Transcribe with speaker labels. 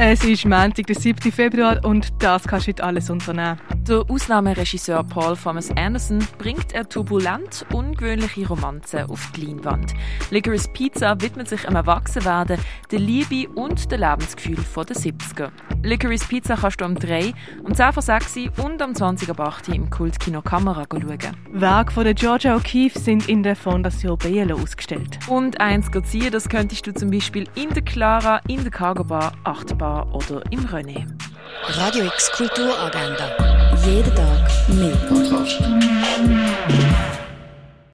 Speaker 1: Es ist Montag, der 7. Februar und das kannst du heute alles unternehmen.
Speaker 2: Der Ausnahmeregisseur Paul Thomas Anderson bringt eine turbulent ungewöhnliche Romanze auf die Leinwand. Licorice Pizza widmet sich am Erwachsenwerden, der Liebe und dem Lebensgefühl der 70er. Licorice Pizza kannst du um 3, um 10 vor 6 und um 20 vor 8 im Kultkino Kamera schauen.
Speaker 1: Werke von der Georgia O'Keeffe sind in der Fondation Bielo ausgestellt.
Speaker 2: Und eins ziehen, das könntest du zum Beispiel in der Clara, in der Cargo Bar, Achtbar oder im René.
Speaker 3: Radio X Kulturagenda. Jeden Tag mehr. Podcast.